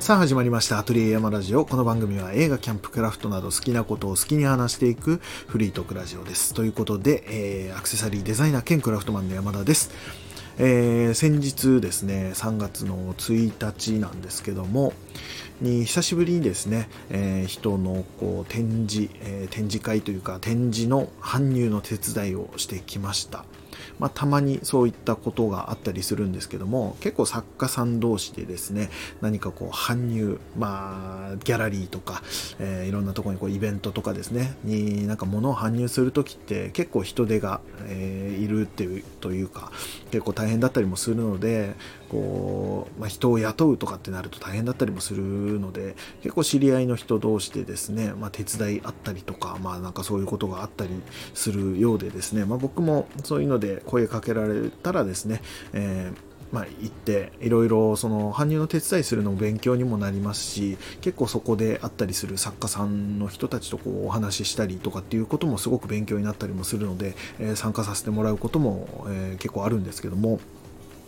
さあ始まりました。アトリエ山ラジオ。この番組は映画キャンプクラフトなど好きなことを好きに話していくフリートークラジオです。ということで、えー、アクセサリーデザイナー兼クラフトマンの山田です。えー、先日ですね3月の1日なんですけどもに久しぶりにですね、えー、人のこう展示、え、展示会というか展示の搬入の手伝いをしてきました。まあ、たまにそういったことがあったりするんですけども結構作家さん同士でですね何かこう搬入まあギャラリーとか、えー、いろんなとこにこうイベントとかですねになんか物を搬入する時って結構人手が、えー、いるっていうというか結構大変だったりもするのでこう、まあ、人を雇うとかってなると大変だったりもするので結構知り合いの人同士でですね、まあ、手伝いあったりとかまあなんかそういうことがあったりするようでですね、まあ、僕もそういうので声かけられたらですね、えーまあ、行っていろいろその搬入の手伝いするのも勉強にもなりますし結構そこであったりする作家さんの人たちとこうお話ししたりとかっていうこともすごく勉強になったりもするので、えー、参加させてもらうことも、え、結構あるんですけども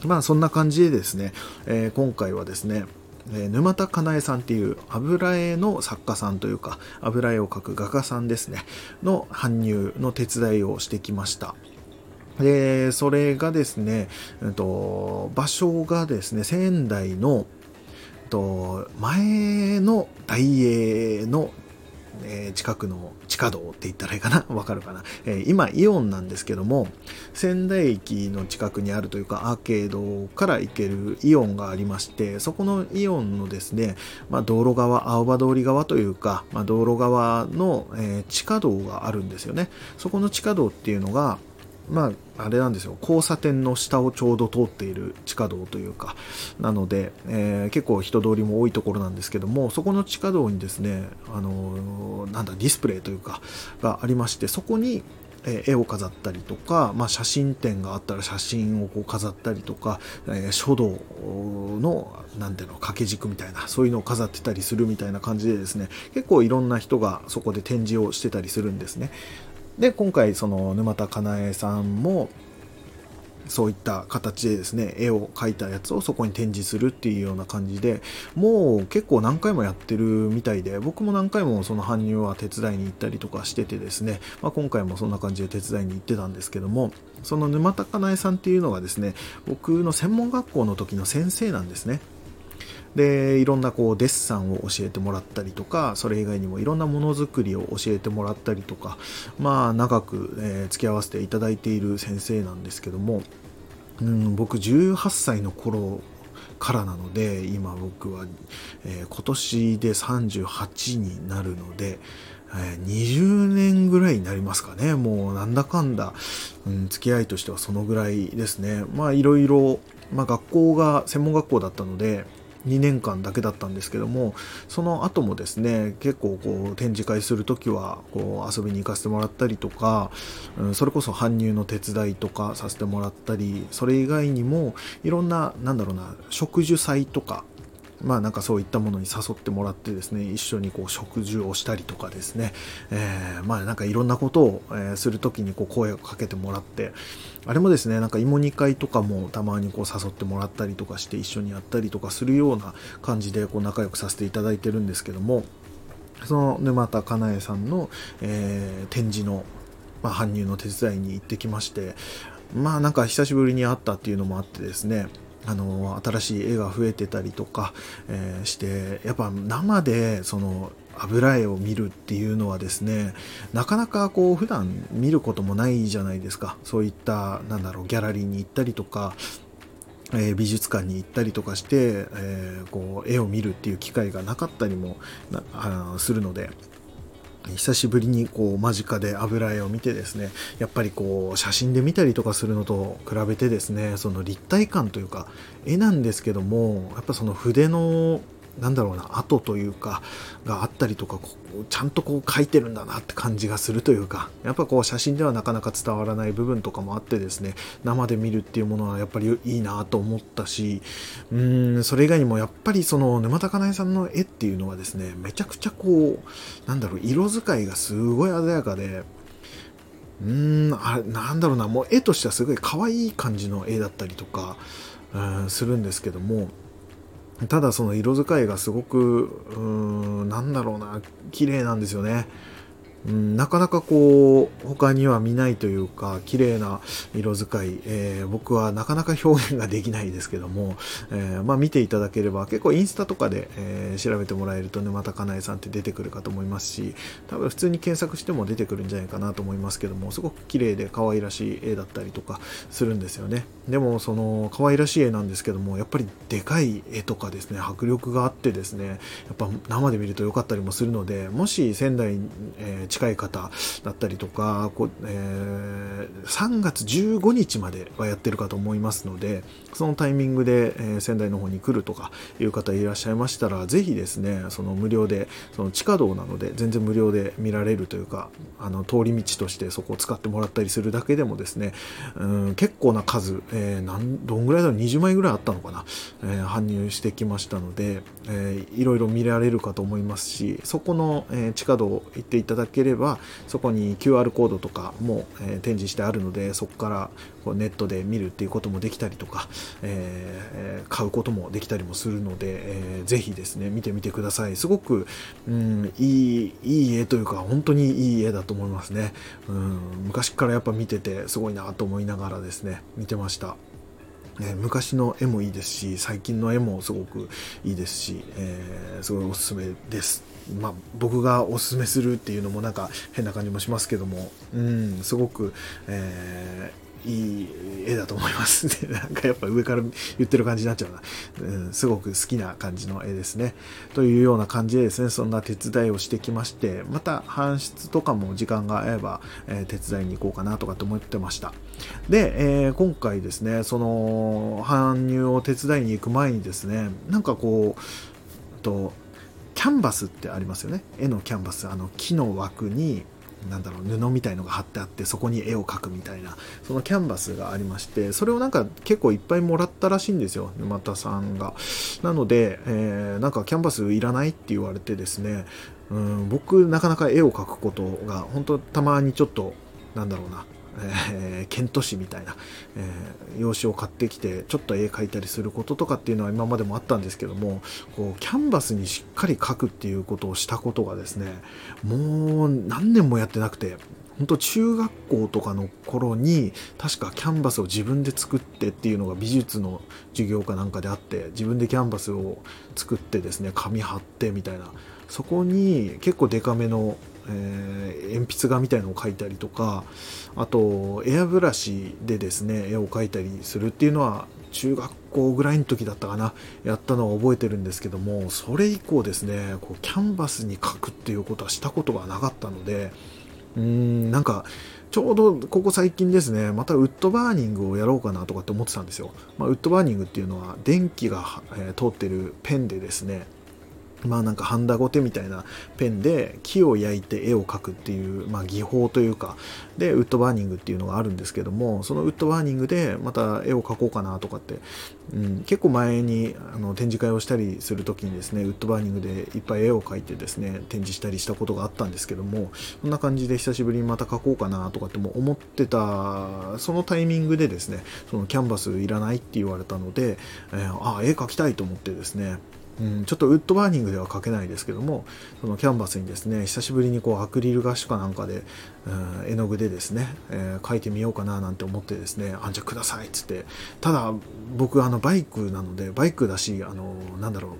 まあそんな感じでですね、えー、今回はですねえ沼田かなえさんっていう油絵の作家さんというか油絵を描く画家さんですねの搬入の手伝いをしてきました。でそれがですね、えっと、場所がですね仙台の、と、前の大英のえー、近くの地下道って言ったらいいかな？わかるかな、えー、今イオンなんですけども仙台駅の近くにあるというかアーケードから行けるイオンがありましてそこのイオンのですね、まあ、道路側青葉通り側というか、まあ、道路側の、えー、地下道があるんですよね。そこの地下道っていうのがまあ、あれなんですよ。交差点の下をちょうど通っている地下道というか。なので、えー、結構人通りも多いところなんですけどもそこの地下道にですねあのー、なんだディスプレイというかがありましてそこにえ絵を飾ったりとか、まあ、写真展があったら写真をこう飾ったりとか、えー、書道の何ていうの掛け軸みたいなそういうのを飾ってたりするみたいな感じでですね結構いろんな人がそこで展示をしてたりするんですね。で今回その沼田かなえさんもそういった形でですね絵を描いたやつをそこに展示するっていうような感じでもう結構何回もやってるみたいで僕も何回もその搬入は手伝いに行ったりとかしててですね、まあ、今回もそんな感じで手伝いに行ってたんですけどもその沼田かなえさんっていうのがですね僕の専門学校の時の先生なんですね。でいろんなこうデッサンを教えてもらったりとかそれ以外にもいろんなものづくりを教えてもらったりとかまあ長く、え、付き合わせていただいている先生なんですけども、うん、僕18歳の頃からなので今僕は、えー、今年で38になるので、えー、20年ぐらいになりますかね。もうなんだかんだ、うん、付き合いとしてはそのぐらいですね。まあいろいろ、まあ、学校が専門学校だったので2年間だけだったんですけどもその後もですね結構こう展示会する時はこう遊びに行かせてもらったりとか、うん、それこそ搬入の手伝いとかさせてもらったりそれ以外にもいろんななんだろうな植樹祭とかまあなんかそういったものに誘ってもらってですね一緒にこう食事をしたりとかですね、えー、まあなんかいろんなことを、えする時にこう声をかけてもらってあれもですねなんか芋煮会とかもたまにこう誘ってもらったりとかして一緒にやったりとかするような感じでこう仲良くさせていただいてるんですけどもその沼田かなえさんの、えー、展示の、まあ、搬入の手伝いに行ってきましてまあなんか久しぶりに会ったっていうのもあってですねあの新しい絵が増えてたりとか、えー、してやっぱ生でその油絵を見るっていうのはですねなかなかこう普段見ることもないじゃないですか。そういったなんだろうギャラリーに行ったりとかえ、美術館に行ったりとかして、えー、こう絵を見るっていう機会がなかったりもするので。久しぶりにこう間近で油絵を見てですねやっぱりこう写真で見たりとかするのと比べてですねその立体感というか絵なんですけどもやっぱその筆のなんだろうな跡というかがあったりとかちゃんとこう描いてるんだなって感じがするというかやっぱこう写真ではなかなか伝わらない部分とかもあってですね生で見るっていうものはやっぱりいいなと思ったしうーんそれ以外にもやっぱりその沼田かなえさんの絵っていうのはですねめちゃくちゃこうなんだろう色使いがすごい鮮やかでうーんあなんだろうなもう絵としてはすごい可愛い感じの絵だったりとか、うん、するんですけどもただその色使いがすごくうーんなんだろうな綺麗なんですよね。うん、なかなかこう他には見ないというか綺麗な色使い、えー、僕はなかなか表現ができないですけども、えー、まあ、見ていただければ結構インスタとかで、えー、調べてもらえると沼田かなえさんって出てくるかと思いますし多分普通に検索しても出てくるんじゃないかなと思いますけどもすごく綺麗で可愛らしい絵だったりとかするんですよね。でもその可愛らしい絵なんですけどもやっぱりでかい絵とかですね迫力があってですねやっぱ生で見ると良かったりもするのでもし仙台、え近い方だったりとか、こえー、3月15日まではやってるかと思いますので、そのタイミングで、えー、仙台の方に来るとかいう方いらっしゃいましたら、ぜひですね、その無料で、その地下道なので全然無料で見られるというか、あの通り道としてそこを使ってもらったりするだけでもですね、うん、結構な数、えー、なんどんぐらいだろう、20枚ぐらいあったのかな、えー、搬入してきましたので、えー、いろいろ見られるかと思いますし、そこの、えー、地下道行っていただければ、そこに QR コードとかも、えー、展示してあるのでそこからこうネットで見るっていうこともできたりとか、えー、買うこともできたりもするので、えー、ぜひですね見てみてください。すごく、うん、いいいい絵というか本当にいい絵だと思いますね、うん、昔からやっぱ見ててすごいなと思いながらですね見てました。ね、昔の絵もいいですし最近の絵もすごくいいですし、えー、すごいおすすめです。まあ、僕がおすすめするっていうのもなんか変な感じもしますけども、うん、すごく、えーいい絵だと思いますね。なんかやっぱ上から言ってる感じになっちゃうな。うん、すごく好きな感じの絵ですね。というような感じでですね、そんな手伝いをしてきまして、また搬出とかも時間が合えば、えー、手伝いに行こうかなとかって思ってました。で、えー、今回ですね、その搬入を手伝いに行く前にですね、なんかこう、とキャンバスってありますよね。絵のキャンバス、あの木の枠に、なんだろう布みたいのが貼ってあってそこに絵を描くみたいな。そのキャンバスがありましてそれをなんか結構いっぱいもらったらしいんですよ。沼田さんが。なので、えー、なんかキャンバスいらないって言われてですねうん僕なかなか絵を描くことが本当たまにちょっとなんだろうなえー、ケント紙みたいな、えー、用紙を買ってきてちょっと絵描いたりすることとかっていうのは今までもあったんですけどもこうキャンバスにしっかり描くっていうことをしたことがですねもう何年もやってなくて本当中学校とかの頃に確かキャンバスを自分で作ってっていうのが美術の授業かなんかであって自分でキャンバスを作ってですね紙貼ってみたいな。そこに結構デカめのえー、鉛筆画みたいのを描いたりとかあとエアブラシでですね絵を描いたりするっていうのは中学校ぐらいの時だったかなやったのは覚えてるんですけどもそれ以降ですねこうキャンバスに描くっていうことはしたことがなかったのでうーんなんかちょうどここ最近ですねまたウッドバーニングをやろうかなとかって思ってたんですよ、まあ、ウッドバーニングっていうのは電気が、えー、通ってるペンでですねまあなんかハンダゴテみたいなペンで木を焼いて絵を描くっていう、まあ、技法というかでウッドバーニングっていうのがあるんですけどもそのウッドバーニングでまた絵を描こうかなとかって、うん、結構前にあの展示会をしたりする時にですねウッドバーニングでいっぱい絵を描いてですね展示したりしたことがあったんですけどもそんな感じで久しぶりにまた描こうかなとかっても思ってたそのタイミングでですねそのキャンバスいらないって言われたので、えー、ああ絵描きたいと思ってですねうん、ちょっとウッドバーニングでは描けないですけどもそのキャンバスにですね久しぶりにこうアクリルガッシュかなんかで、うん、絵の具でですね、えー、描いてみようかななんて思ってですねあんじゃくださいっつって。ただ僕あのバイクなのでバイクだしあのなんだろう、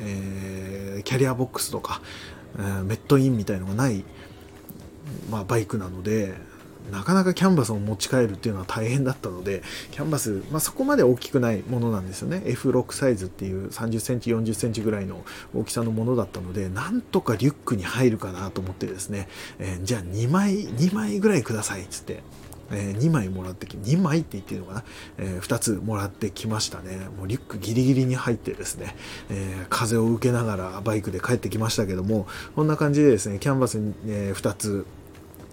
えー、キャリアボックスとか、えー、メットインみたいのがない、まあ、バイクなのでなかなかキャンバスを持ち帰るっていうのは大変だったので、キャンバス、まあ、そこまで大きくないものなんですよね。F6 サイズっていう30センチ、40センチぐらいの大きさのものだったので、なんとかリュックに入るかなと思ってですね、えー、じゃあ2枚、2枚ぐらいくださいっつって、えー、2枚もらってき、2枚って言っていいのかな、えー、2つもらってきましたね。もうリュックギリギリに入ってですね、えー、風を受けながらバイクで帰ってきましたけども、こんな感じでですね、キャンバスに、え2つ、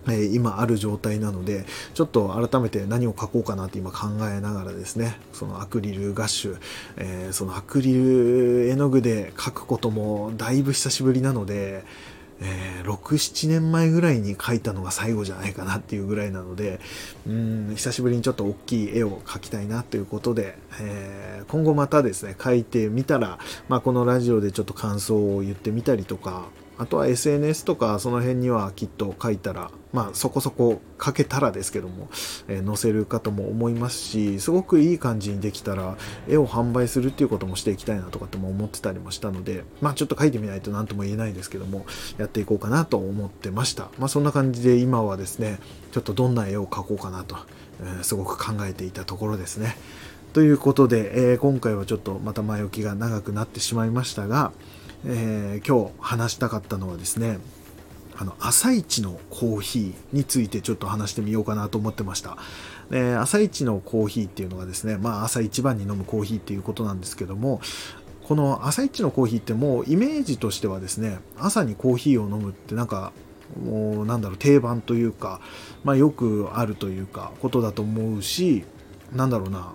え今ある状態なのでちょっと改めて何を書こうかなって今考えながらですねそのアクリルガッシュ、えー、そのアクリル絵の具で書くこともだいぶ久しぶりなのでえー、6、7年前ぐらいに描いたのが最後じゃないかなっていうぐらいなので、うん、久しぶりにちょっと大きい絵を描きたいなということで、えー、今後またですね、描いてみたら、まあ、このラジオでちょっと感想を言ってみたりとか、あとは SNS とかその辺にはきっと書いたら、まあそこそこ書けたらですけども、えー、載せるかとも思いますし、すごくいい感じにできたら、絵を販売するっていうこともしていきたいなとかっても思ってたりもしたので、まあちょっと書いてみないと何とも言えないですけども、やっていこうかなと思ってました。まあそんな感じで今はですね、ちょっとどんな絵を描こうかなと、えー、すごく考えていたところですね。ということで、えー、今回はちょっとまた前置きが長くなってしまいましたが、えー、今日話したかったのはですねあの朝一のコーヒーについてちょっと話してみようかなと思ってました。で朝一のコーヒーっていうのがですね、まあ、朝一番に飲むコーヒーっていうことなんですけどもこの朝一のコーヒーってもうイメージとしてはですね朝にコーヒーを飲むってなんかもうなんだろう定番というか、まあ、よくあるというかことだと思うしなんだろうな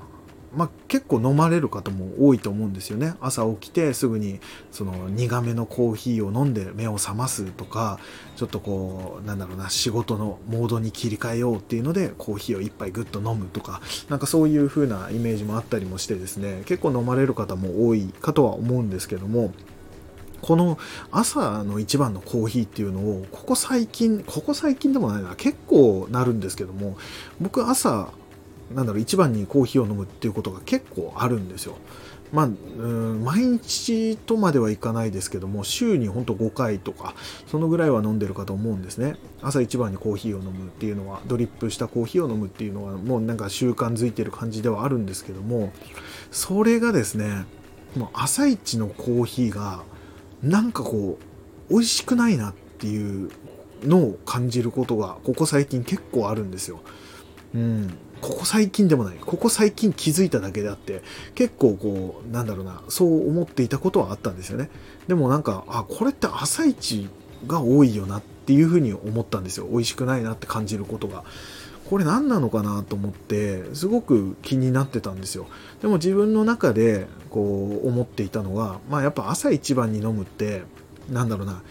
まあ、結構飲まれる方も多いと思うんですよね。朝起きてすぐにその苦めのコーヒーを飲んで目を覚ますとかちょっとこうなんだろうな仕事のモードに切り替えようっていうのでコーヒーを1杯ぐっと飲むとかなんかそういう風なイメージもあったりもしてですね。結構飲まれる方も多いかとは思うんですけどもこの朝の一番のコーヒーっていうのをここ最近ここ最近でもないな結構なるんですけども僕朝なんだろう一番にコーヒーを飲むっていうことが結構あるんですよ。まあ、うん毎日とまではいかないですけども週にほんと5回とかそのぐらいは飲んでるかと思うんですね朝一番にコーヒーを飲むっていうのはドリップしたコーヒーを飲むっていうのはもうなんか習慣づいてる感じではあるんですけどもそれがですねもう朝一のコーヒーがなんかこう美味しくないなっていうのを感じることがここ最近結構あるんですよ。うん、ここ最近でもない。ここ最近気づいただけであって結構こうなんだろうなそう思っていたことはあったんですよね。でもなんかあこれって朝一が多いよなっていうふうに思ったんですよ。美味しくないなって感じることが。これ何なのかなと思ってすごく気になってたんですよ。でも自分の中でこう思っていたのはまあやっぱ朝一番に飲むってなんだろうな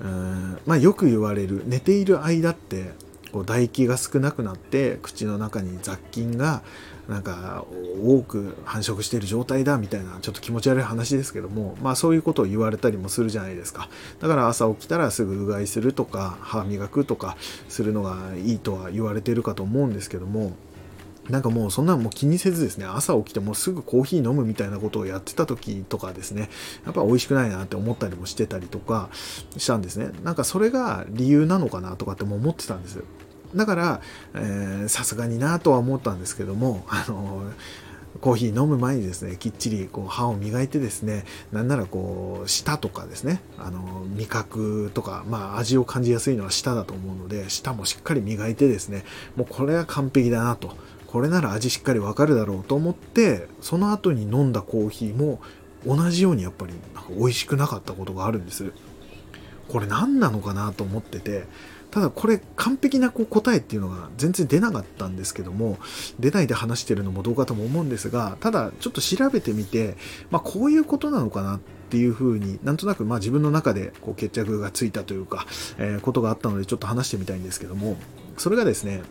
うーんまあよく言われる寝ている間ってこう唾液が少なくなって口の中に雑菌がなんか多く繁殖している状態だみたいなちょっと気持ち悪い話ですけどもまあそういうことを言われたりもするじゃないですか。だから朝起きたらすぐうがいするとか歯磨くとかするのがいいとは言われてるかと思うんですけどもなんかもうそんなのも気にせずですね、朝起きてもうすぐコーヒー飲むみたいなことをやってた時とかですね、やっぱ美味しくないなって思ったりもしてたりとかしたんですね。なんかそれが理由なのかなとかっても思ってたんです。だからさすがになとは思ったんですけども、あのコーヒー飲む前にですね、きっちりこう歯を磨いてですね、なんならこう、舌とかですね、あの、味覚とか、まあ味を感じやすいのは舌だと思うので、舌もしっかり磨いてですね、もうこれは完璧だなと。これなら味しっかりわかるだろうと思って、その後に飲んだコーヒーも同じようにやっぱりなんか美味しくなかったことがあるんです。これ何なのかなと思ってて、ただこれ完璧なこう答えっていうのが全然出なかったんですけども出ないで話してるのもどうかとも思うんですがただちょっと調べてみて、まあ、こういうことなのかなっていうふうになんとなくまあ自分の中でこう決着がついたというか、えー、ことがあったのでちょっと話してみたいんですけどもそれがですね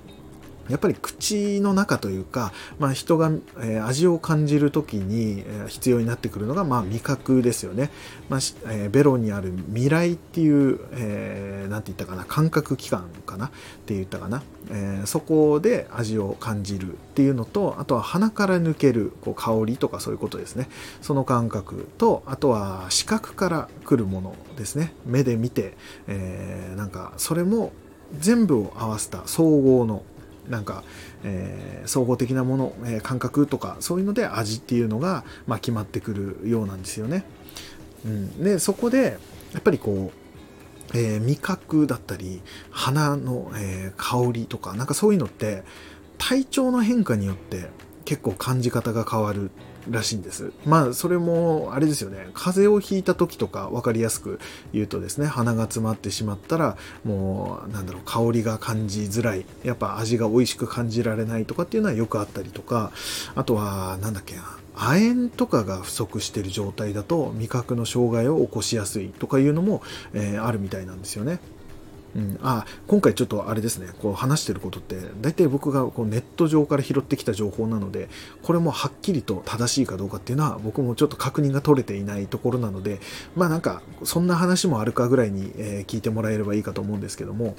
やっぱり口の中というか、まあ、人が、えー、味を感じる時に、え、必要になってくるのが、まあ、味覚ですよね。まあえー、ベロにある味来っていう、えー、て言ったかな、感覚器官かなって言ったかな。え、そこで味を感じるっていうのと、あとは鼻から抜けるこう香りとかそういうことですね。その感覚と、あとは視覚から来るものですね。目で見て、えー、なんかそれも全部を合わせた総合のなんか、えー、総合的なもの、えー、感覚とかそういうので味っていうのが、まあ、決まってくるようなんですよね。うん、でそこでやっぱりこう、えー、味覚だったり鼻の、え香りとかなんかそういうのって体調の変化によって結構感じ方が変わるらしいんです。まあ、それも、あれですよね。風邪をひいた時とか分かりやすく言うとですね、鼻が詰まってしまったら、もう、なんだろう、香りが感じづらい。やっぱ味が美味しく感じられないとかっていうのはよくあったりとか、あとは、なんだっけな、亜鉛とかが不足してる状態だと味覚の障害を起こしやすいとかいうのも、えー、あるみたいなんですよね。うん、あ今回ちょっとあれですね。こう話してることって大体僕がこうネット上から拾ってきた情報なのでこれもはっきりと正しいかどうかっていうのは僕もちょっと確認が取れていないところなのでまあなんかそんな話もあるかぐらいに、え、聞いてもらえればいいかと思うんですけども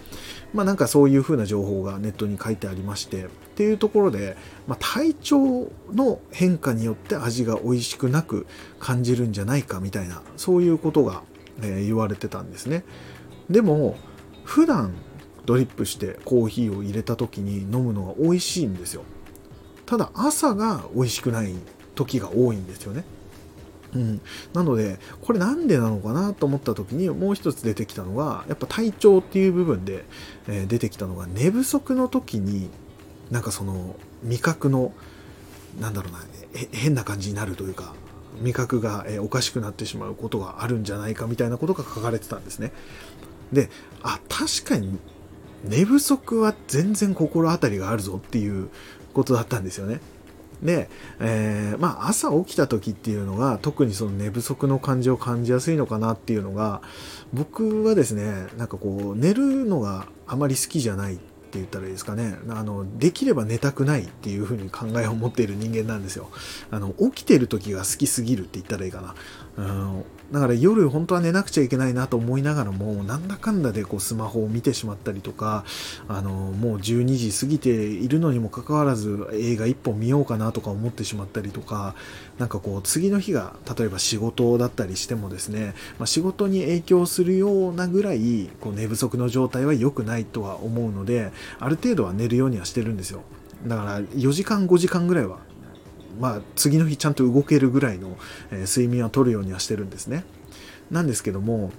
まあなんかそういう風な情報がネットに書いてありましてっていうところで、まあ、体調の変化によって味が美味しくなく感じるんじゃないかみたいなそういうことが、え、言われてたんですね。でも普段ドリップしてコーヒーを入れた時に飲むのが美味しいんですよ。ただ朝が美味しくない時が多いんですよね。うん、なのでこれなんでなのかなと思った時にもう一つ出てきたのがやっぱ体調っていう部分で、え、出てきたのが寝不足の時になんかその味覚のなんだろうな変な感じになるというか味覚がおかしくなってしまうことがあるんじゃないかみたいなことが書かれてたんですね。で、あ、確かに寝不足は全然心当たりがあるぞっていうことだったんですよね。で、えー、まあ朝起きた時っていうのが特にその寝不足の感じを感じやすいのかなっていうのが僕はですねなんかこう寝るのがあまり好きじゃないって言ったらいいですかね。あのできれば寝たくないっていうふうに考えを持っている人間なんですよ。あの起きてる時が好きすぎるって言ったらいいかな。うん。だから夜本当は寝なくちゃいけないなと思いながらもなんだかんだでこうスマホを見てしまったりとかあのもう12時過ぎているのにもかかわらず映画1本見ようかなとか思ってしまったりとかなんかこう次の日が例えば仕事だったりしてもですね、まあ、仕事に影響するようなぐらいこう寝不足の状態は良くないとは思うのである程度は寝るようにはしてるんですよ。だから4時間5時間ぐらいはまあ、次の日ちゃんと動けるぐらいの、え睡眠はとるようにはしてるんですね。なんですけども、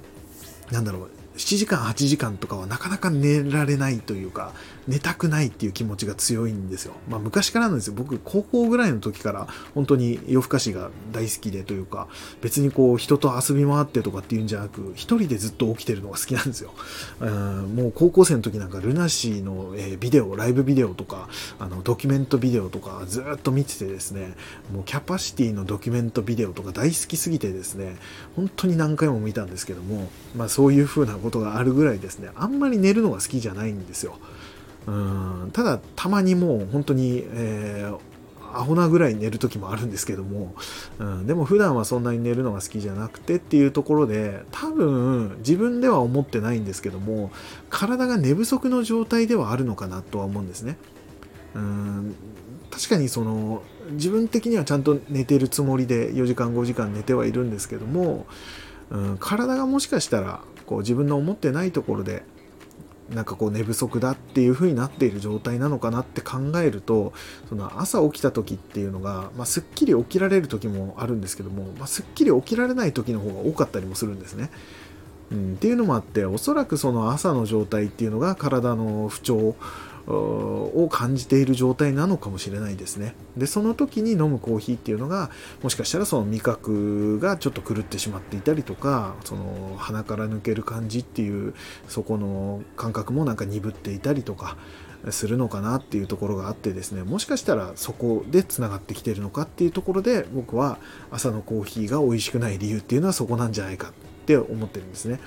なんだろう、7時間8時間とかはなかなか寝られないというか寝たくないっていう気持ちが強いんですよ。まあ昔からなんですよ。僕高校ぐらいの時から本当に夜更かしが大好きでというか別にこう人と遊び回ってとかっていうんじゃなく一人でずっと起きてるのが好きなんですよ。うんもう高校生の時なんかルナシーの、えビデオ、ライブビデオとかあのドキュメントビデオとかずっと見ててですねもうキャパシティのドキュメントビデオとか大好きすぎてですね本当に何回も見たんですけどもまあそういう風なことがあるぐらいですねあんまり寝るのが好きじゃないんですようん。ただたまにもう本当に、えー、アホなぐらい寝る時もあるんですけども、うん、でも普段はそんなに寝るのが好きじゃなくてっていうところで多分自分では思ってないんですけども体が寝不足の状態ではあるのかなとは思うんですね。うん。確かにその自分的にはちゃんと寝てるつもりで4時間5時間寝てはいるんですけども、うん、体がもしかしたらこう自分の思ってないところでなんかこう寝不足だっていう風になっている状態なのかなって考えるとその朝起きた時っていうのが、まあ、すっきり起きられる時もあるんですけども、まあ、すっきり起きられない時の方が多かったりもするんですね。うん、っていうのもあっておそらくその朝の状態っていうのが体の不調を感じている状態なのかもしれないですね。で、その時に飲むコーヒーっていうのが、もしかしたらその味覚がちょっと狂ってしまっていたりとか、その鼻から抜ける感じっていう、そこの感覚もなんか鈍っていたりとか、するのかなっていうところがあってですねもしかしたらそこでつながってきてるのかっていうところで僕は朝のコーヒーが美味しくない理由っていうのはそこなんじゃないかって思ってるんですね。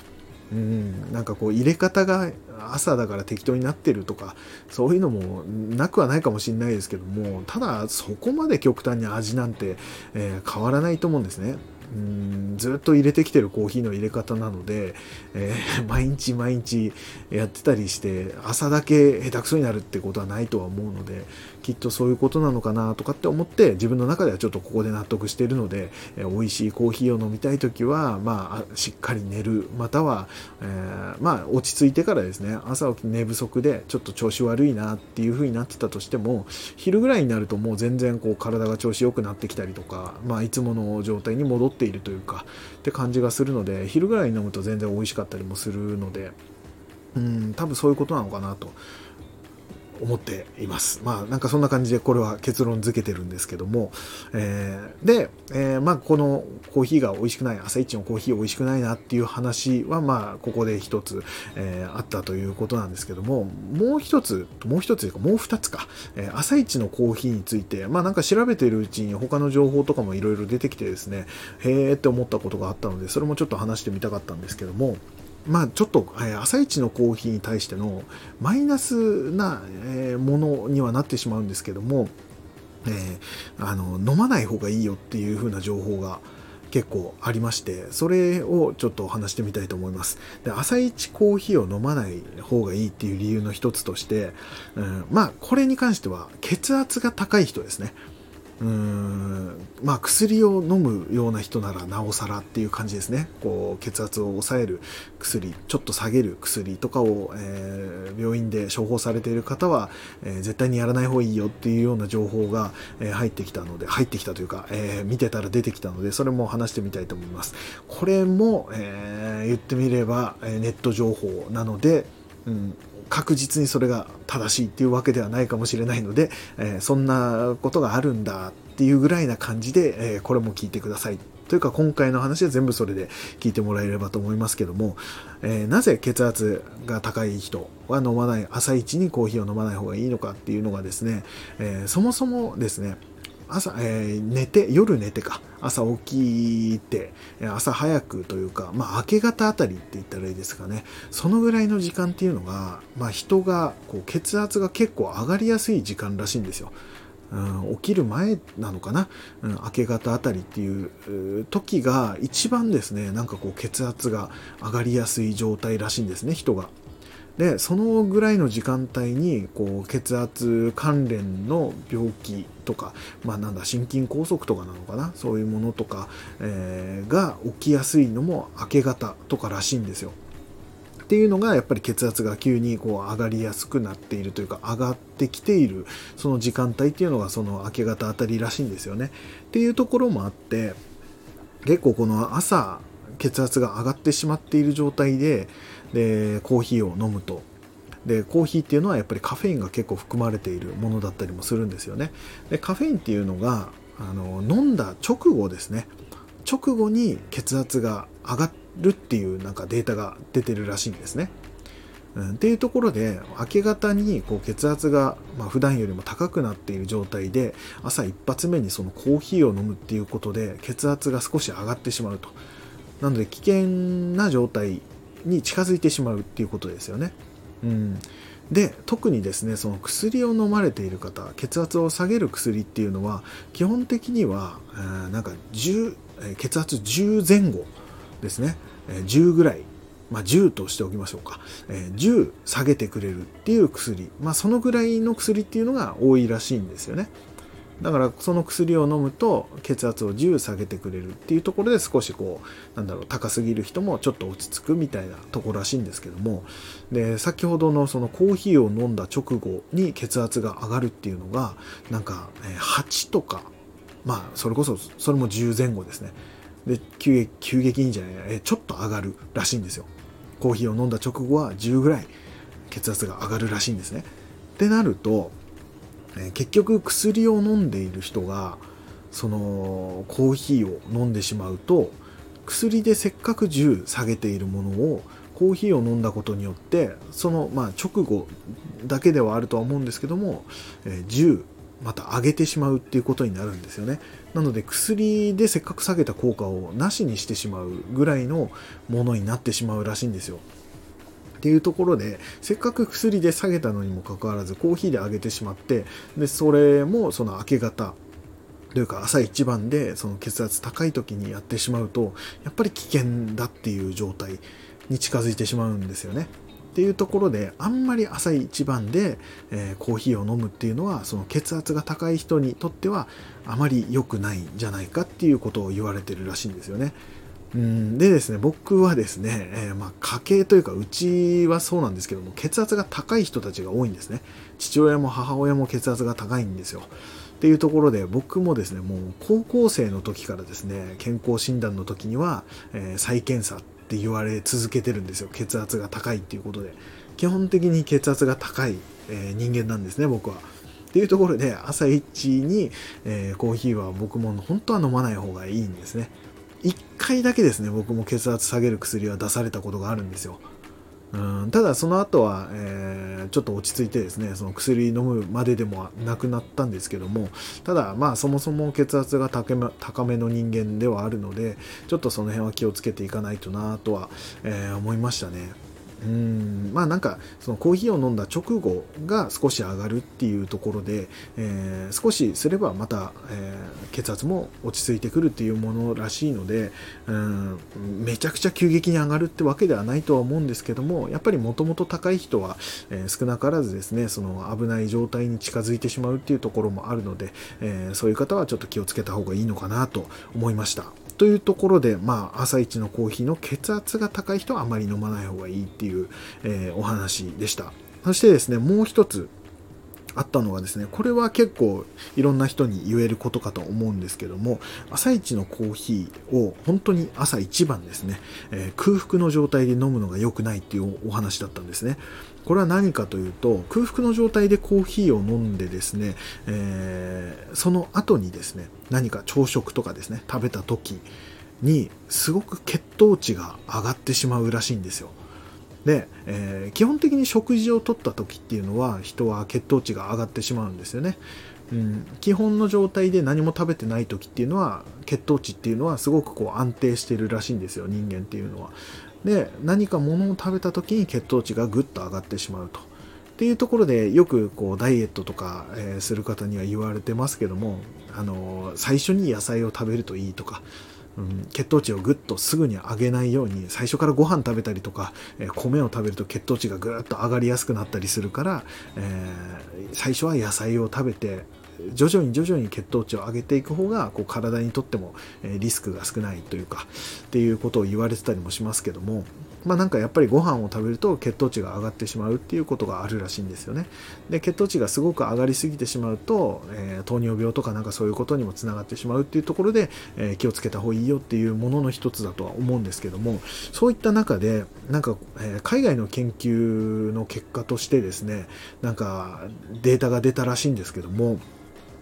うん、なんかこう入れ方が朝だから適当になってるとかそういうのもなくはないかもしれないですけどもただそこまで極端に味なんて、えー、変わらないと思うんですね。うんずっと入れてきてるコーヒーの入れ方なので、えー、毎日毎日やってたりして朝だけ下手くそになるってことはないとは思うのできっとそういうことなのかなとかって思って自分の中ではちょっとここで納得しているので、えー、美味しいコーヒーを飲みたい時は、まあ、しっかり寝るまたは、えー、まあ、落ち着いてからですね朝起き寝不足でちょっと調子悪いなっていう風になってたとしても昼ぐらいになるともう全然こう体が調子良くなってきたりとか、まあ、いつもの状態に戻っているというかって感じがするので昼ぐらいに飲むと全然美味しかったりもするのでうん多分そういうことなのかなと思っています。まあなんかそんな感じでこれは結論付けてるんですけども、えー、で、えー、まあこのコーヒーが美味しくない、朝一のコーヒー美味しくないなっていう話はまあここで一つ、えー、あったということなんですけども、もう一つ、もう一つというかもう二つか、えー、朝一のコーヒーについて、まあなんか調べてるうちに他の情報とかもいろいろ出てきてですね、へーって思ったことがあったので、それもちょっと話してみたかったんですけども、まあ、ちょっと、えー、朝一のコーヒーに対してのマイナスな、えー、ものにはなってしまうんですけども、えー、あの飲まない方がいいよっていう風な情報が結構ありましてそれをちょっと話してみたいと思います。で朝一コーヒーを飲まない方がいいっていう理由の一つとして、うん、まあこれに関しては血圧が高い人ですね。うーんまあ薬を飲むような人ならなおさらっていう感じですね。こう血圧を抑える薬ちょっと下げる薬とかを、えー、病院で処方されている方は、えー、絶対にやらない方がいいよっていうような情報が、えー、入ってきたので入ってきたというか、え見てたら出てきたのでそれも話してみたいと思います。これも、え言ってみればネット情報なので、うん確実にそれが正しいっていうわけではないかもしれないので、え、そんなことがあるんだっていうぐらいな感じで、え、これも聞いてください。というか今回の話は全部それで聞いてもらえればと思いますけども、え、なぜ血圧が高い人は飲まない朝一にコーヒーを飲まない方がいいのかっていうのがですね、えそもそもですね朝、えー、寝て、夜寝てか、朝起きて、朝早くというか、まあ明け方あたりって言ったらいいですかね。そのぐらいの時間っていうのが、まあ人が、こう血圧が結構上がりやすい時間らしいんですよ。うん、起きる前なのかな、うん、明け方あたりっていう時が一番ですね、なんかこう血圧が上がりやすい状態らしいんですね、人が。でそのぐらいの時間帯にこう血圧関連の病気とか、まあ、なんだ心筋梗塞とかなのかな？そういうものとか、えー、が起きやすいのも明け方とからしいんですよ。っていうのがやっぱり血圧が急にこう上がりやすくなっているというか上がってきているその時間帯っていうのがその明け方あたりらしいんですよね。っていうところもあって結構この朝血圧が上がってしまっている状態ででコーヒーを飲むと。でコーヒーっていうのはやっぱりカフェインが結構含まれているものだったりもするんですよね。でカフェインっていうのがあの飲んだ直後ですね。直後に血圧が上がるっていうなんかデータが出てるらしいんですね、うん、っていうところで明け方にこう血圧が、まあ、普段よりも高くなっている状態で朝一発目にそのコーヒーを飲むっていうことで血圧が少し上がってしまうと。なので危険な状態に近づいてしまうっていうことですよね。うん、で特にですねその薬を飲まれている方血圧を下げる薬っていうのは基本的には、えー、なんか10血圧10前後ですね、えー、10ぐらい。まあ、10としておきましょうか、えー、10下げてくれるっていう薬、まあ、そのぐらいの薬っていうのが多いらしいんですよね。だからその薬を飲むと血圧を10下げてくれるっていうところで少しこうなんだろう高すぎる人もちょっと落ち着くみたいなところらしいんですけども。で先ほどのそのコーヒーを飲んだ直後に血圧が上がるっていうのがなんか8とかまあそれこそそれも10前後ですね。で急激急激にじゃないちょっと上がるらしいんですよ。コーヒーを飲んだ直後は10ぐらい血圧が上がるらしいんですね。ってなるとえ結局薬を飲んでいる人がそのコーヒーを飲んでしまうと薬でせっかく10下げているものをコーヒーを飲んだことによってそのまあ直後だけではあるとは思うんですけども、え10また上げてしまうっていうことになるんですよね。なので薬でせっかく下げた効果をなしにしてしまうぐらいのものになってしまうらしいんですよ。ていうところでせっかく薬で下げたのにもかかわらずコーヒーで上げてしまってでそれもその明け方というか朝一番でその血圧高い時にやってしまうとやっぱり危険だっていう状態に近づいてしまうんですよね。っていうところであんまり朝一番で、えー、コーヒーを飲むっていうのはその血圧が高い人にとってはあまり良くないんじゃないかっていうことを言われてるらしいんですよね。うんでですね、僕はですね、えー、まあ、家系というか、うちはそうなんですけども、血圧が高い人たちが多いんですね。父親も母親も血圧が高いんですよ。っていうところで、僕もですね、もう高校生の時からですね、健康診断の時には、えー、再検査って言われ続けてるんですよ。血圧が高いっていうことで。基本的に血圧が高いえー、人間なんですね僕は。っていうところで朝一に、えー、コーヒーは僕も本当は飲まない方がいいんですね。1回だけですね僕も血圧下げる薬は出されたことがあるんですよ。うんただその後は、えー、ちょっと落ち着いてですねその薬飲むまででもなくなったんですけどもただまあそもそも血圧が高めの人間ではあるのでちょっとその辺は気をつけていかないとなとは、えー、思いましたね。うんまあなんかそのコーヒーを飲んだ直後が少し上がるっていうところで、えー、少しすればまた、えー、血圧も落ち着いてくるっていうものらしいのでうんめちゃくちゃ急激に上がるってわけではないとは思うんですけどもやっぱりもともと高い人は、えー、少なからずですねその危ない状態に近づいてしまうっていうところもあるので、えそういう方はちょっと気をつけた方がいいのかなと思いました。というところで、まあ、朝一のコーヒーの血圧が高い人はあまり飲まない方がいいっていう、えー、お話でした。そしてですね、もう一つあったのがですね、これは結構いろんな人に言えることかと思うんですけども、朝一のコーヒーを本当に朝一番ですね、えー、空腹の状態で飲むのが良くないっていうお話だったんですね。これは何かというと空腹の状態でコーヒーを飲んでですね、えー、その後にですね何か朝食とかですね食べた時にすごく血糖値が上がってしまうらしいんですよ。で、えー、基本的に食事をとった時っていうのは人は血糖値が上がってしまうんですよね。うん、基本の状態で何も食べてない時っていうのは血糖値っていうのはすごくこう安定してるらしいんですよ人間っていうのは。で何か物を食べた時に血糖値がぐっと上がってしまうと。っていうところでよくこうダイエットとか、え、する方には言われてますけども、あの、最初に野菜を食べるといいとか、うん、血糖値をぐっとすぐに上げないように最初からご飯食べたりとか、え、米を食べると血糖値がぐっと上がりやすくなったりするから、え最初は野菜を食べて徐々に徐々に血糖値を上げていく方がこう体にとってもリスクが少ないというかっていうことを言われてたりもしますけどもまあなんかやっぱりご飯を食べると血糖値が上がってしまうっていうことがあるらしいんですよね。で血糖値がすごく上がりすぎてしまうと、えー、糖尿病とかなんかそういうことにもつながってしまうっていうところで、えー、気をつけた方がいいよっていうものの一つだとは思うんですけどもそういった中でなんか、えー、海外の研究の結果としてですねなんかデータが出たらしいんですけども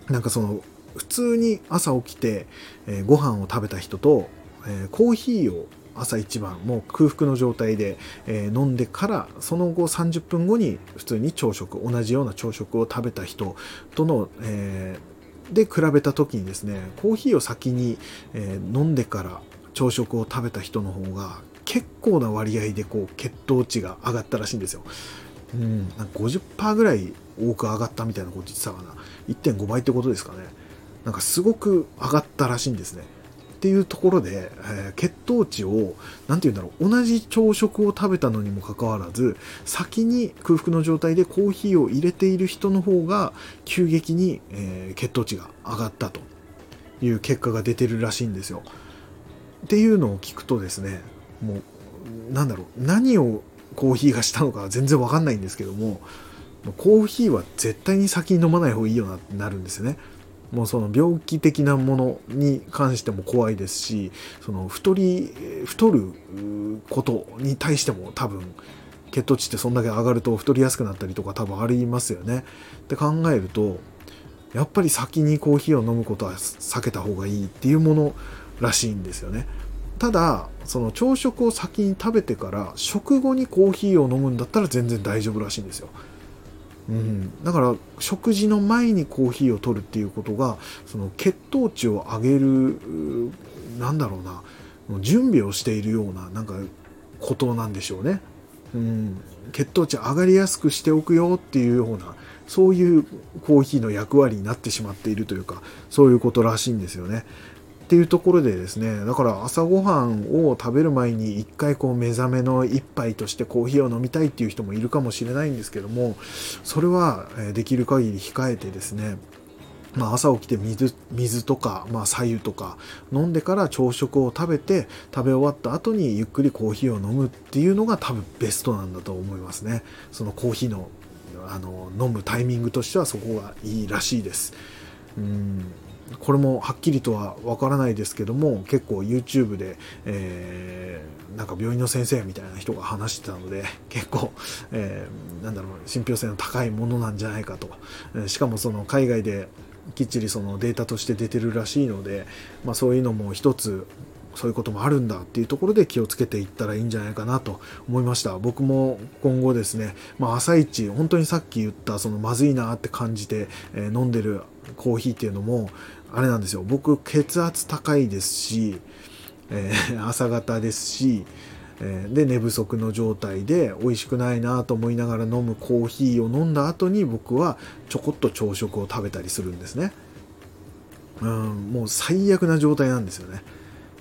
なんかその普通に朝起きて、えー、ご飯を食べた人と、え、コーヒーを朝一番もう空腹の状態で、えー、飲んでからその後30分後に普通に朝食同じような朝食を食べた人との、えー、で比べた時にですねコーヒーを先に、えー、飲んでから朝食を食べた人の方が結構な割合でこう血糖値が上がったらしいんですよ。うん、なんか50%ぐらい多く上がったみたいなこと言ってたかな。1.5倍ってことですかね。なんかすごく上がったらしいんですね。っていうところで、えー、血糖値を、何て言うんだろう、同じ朝食を食べたのにもかかわらず、先に空腹の状態でコーヒーを入れている人の方が、急激に、えー、血糖値が上がったという結果が出てるらしいんですよ。っていうのを聞くとですね、もう、なんだろう、何をコーヒーがしたのか全然わかんないんですけども、コーヒーは絶対に先に飲まない方がいいよなってなるんですよね。もうその病気的なものに関しても怖いですしその太り太ることに対しても多分血糖値ってそんだけ上がると太りやすくなったりとか多分ありますよね。って考えるとやっぱり先にコーヒーを飲むことは避けた方がいいっていうものらしいんですよね。ただその朝食を先に食べてから食後にコーヒーを飲むんだったら全然大丈夫らしいんですよ。うん、だから食事の前にコーヒーを取るっていうことがその血糖値を上げるなんだろうな準備をしているようななんかことなんでしょうね、うん、血糖値上がりやすくしておくよっていうようなそういうコーヒーの役割になってしまっているというかそういうことらしいんですよね。っていうところでですねだから朝ごはんを食べる前に一回こう目覚めの一杯としてコーヒーを飲みたいっていう人もいるかもしれないんですけどもそれはできる限り控えてですねまあ、朝起きて水水とか、まあ、左右とか飲んでから朝食を食べて食べ終わった後にゆっくりコーヒーを飲むっていうのが多分ベストなんだと思いますね。そのコーヒーのあの飲むタイミングとしてはそこがいいらしいです。うん。これもはっきりとはわからないですけども結構 YouTube で、えー、なんか病院の先生みたいな人が話してたので結構、えー、なんだろう信憑性の高いものなんじゃないかと。えしかもその海外できっちりそのデータとして出てるらしいので、まあ、そういうのも一つそういうこともあるんだっていうところで気をつけていったらいいんじゃないかなと思いました。僕も今後ですね、まあ、朝一本当にさっき言ったそのまずいなって感じて、え、飲んでるコーヒーっていうのもあれなんですよ。僕血圧高いですし、えー、朝方ですしえで寝不足の状態で美味しくないなと思いながら飲むコーヒーを飲んだ後に僕はちょこっと朝食を食べたりするんですね。うんもう最悪な状態なんですよね。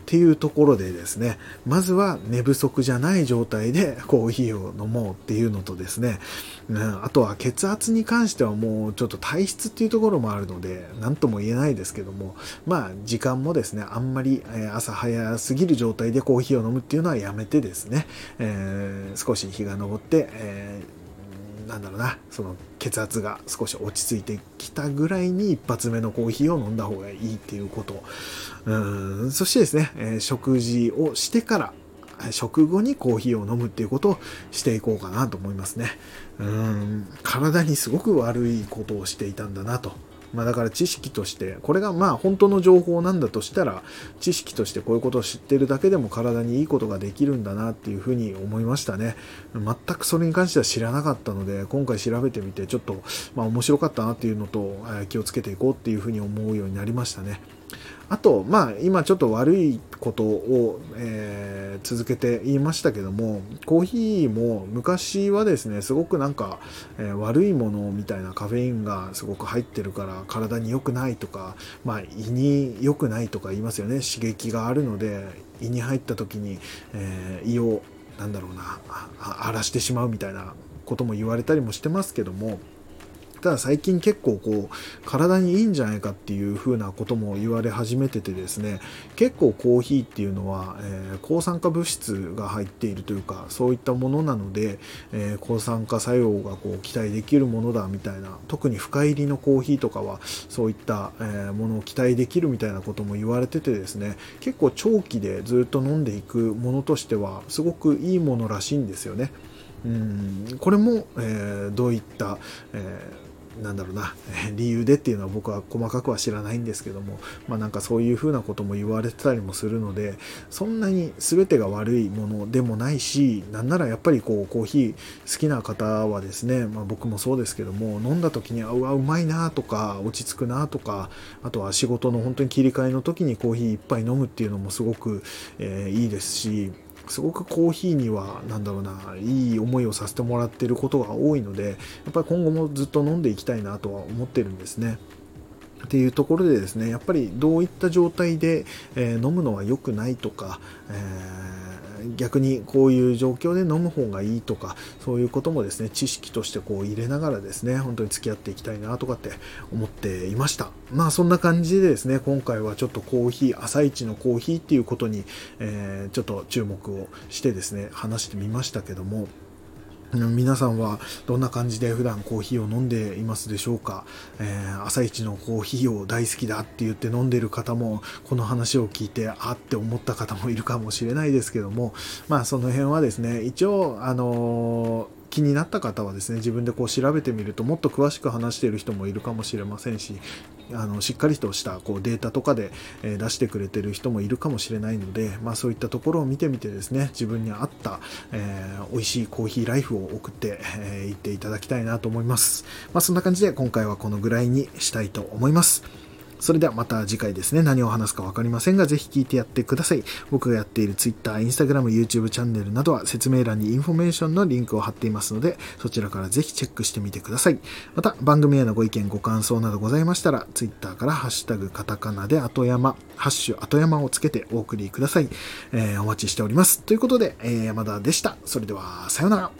っていうところでですね、まずは寝不足じゃない状態でコーヒーを飲もうっていうのとですね、うん、あとは血圧に関してはもうちょっと体質っていうところもあるので、何とも言えないですけども、まあ時間もですね、あんまり朝早すぎる状態でコーヒーを飲むっていうのはやめてですね、えー、少し日が昇って、えーなんだろうな、その血圧が少し落ち着いてきたぐらいに一発目のコーヒーを飲んだ方がいいっていうこと。うんそしてですね、え、食事をしてから、食後にコーヒーを飲むっていうことをしていこうかなと思いますね。うん体にすごく悪いことをしていたんだなとまあ、だから知識として、これがまあ本当の情報なんだとしたら、知識としてこういうことを知ってるだけでも体にいいことができるんだなっていうふうに思いましたね。全くそれに関しては知らなかったので、今回調べてみてちょっとまあ面白かったなっていうのと、気をつけていこうっていうふうに思うようになりましたね。あと、まあ、今ちょっと悪いことを、えー、続けて言いましたけども、コーヒーも昔はですね、すごくなんか、えー、悪いものみたいなカフェインがすごく入ってるから体に良くないとか、まあ、胃に良くないとか言いますよね。刺激があるので、胃に入った時に、えー、胃を、なんだろうな、荒らしてしまうみたいなことも言われたりもしてますけども、ただ最近結構こう体にいいんじゃないかっていう風なことも言われ始めててですね結構コーヒーっていうのは、えー、抗酸化物質が入っているというかそういったものなので、えー、抗酸化作用がこう期待できるものだみたいな特に深入りのコーヒーとかはそういった、えー、ものを期待できるみたいなことも言われててですね結構長期でずっと飲んでいくものとしてはすごくいいものらしいんですよね。うんこれも、えー、どういった、えーなんだろうな、理由でっていうのは僕は細かくは知らないんですけども、まあなんかそういうふうなことも言われてたりもするので、そんなに全てが悪いものでもないし、なんならやっぱりこうコーヒー好きな方はですね、まあ僕もそうですけども、飲んだ時に、うわ、うまいなとか、落ち着くなとか、あとは仕事の本当に切り替えの時にコーヒー一杯飲むっていうのもすごく、えー、いいですし、すごくコーヒーには何だろうないい思いをさせてもらっていることが多いのでやっぱり今後もずっと飲んでいきたいなとは思ってるんですね。っていうところでですねやっぱりどういった状態で、えー、飲むのは良くないとか、えー、逆にこういう状況で飲む方がいいとかそういうこともですね知識としてこう入れながらですね本当に付き合っていきたいなとかって思っていました。まあそんな感じでですね今回はちょっとコーヒー朝一のコーヒーっていうことに、えー、ちょっと注目をしてですね話してみましたけども皆さんはどんな感じで普段コーヒーを飲んでいますでしょうか、えー、朝一のコーヒーを大好きだって言って飲んでる方もこの話を聞いてあって思った方もいるかもしれないですけどもまあその辺はですね一応あのー気になった方はですね自分でこう調べてみるともっと詳しく話している人もいるかもしれませんしあのしっかりとしたこうデータとかで、え出してくれてる人もいるかもしれないので、まあ、そういったところを見てみてですね自分に合った、えー、美味しいコーヒーライフを送ってい、えー、っていただきたいなと思います、まあ、そんな感じで今回はこのぐらいにしたいと思います。それではまた次回ですね、何を話すか分かりませんが、ぜひ聞いてやってください。僕がやっている Twitter、Instagram、YouTube チャンネルなどは説明欄にインフォメーションのリンクを貼っていますので、そちらからぜひチェックしてみてください。また、番組へのご意見、ご感想などございましたら、Twitter からハッシュタグカタカナで後山、ハッシュ後山をつけてお送りください。えー、お待ちしております。ということで、えー、山田でした。それでは、さようなら。